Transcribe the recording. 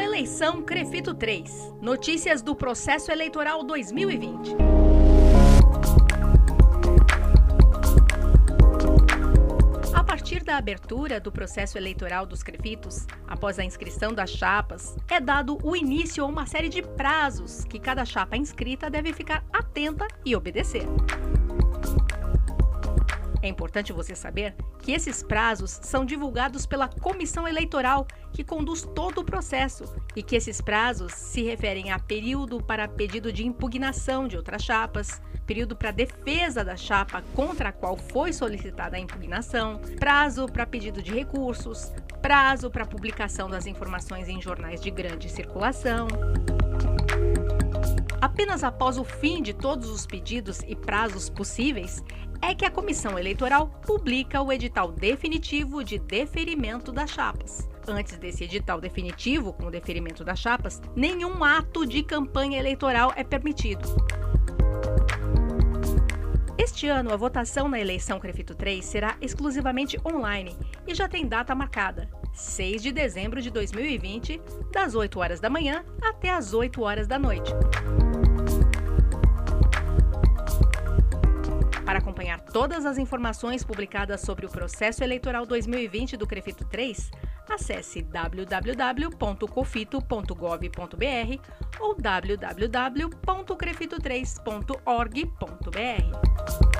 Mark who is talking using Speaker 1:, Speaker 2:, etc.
Speaker 1: Eleição Crefito 3. Notícias do processo eleitoral 2020. A partir da abertura do processo eleitoral dos Crefitos, após a inscrição das chapas, é dado o início a uma série de prazos que cada chapa inscrita deve ficar atenta e obedecer. É importante você saber que esses prazos são divulgados pela comissão eleitoral, que conduz todo o processo, e que esses prazos se referem a período para pedido de impugnação de outras chapas, período para defesa da chapa contra a qual foi solicitada a impugnação, prazo para pedido de recursos, prazo para publicação das informações em jornais de grande circulação. Apenas após o fim de todos os pedidos e prazos possíveis é que a comissão eleitoral publica o edital definitivo de deferimento das chapas. Antes desse edital definitivo, com o deferimento das chapas, nenhum ato de campanha eleitoral é permitido. Este ano, a votação na eleição Crefito 3 será exclusivamente online e já tem data marcada, 6 de dezembro de 2020, das 8 horas da manhã até as 8 horas da noite. Acompanhar todas as informações publicadas sobre o processo eleitoral 2020 do Crefito 3, acesse www.cofito.gov.br ou www.crefito3.org.br.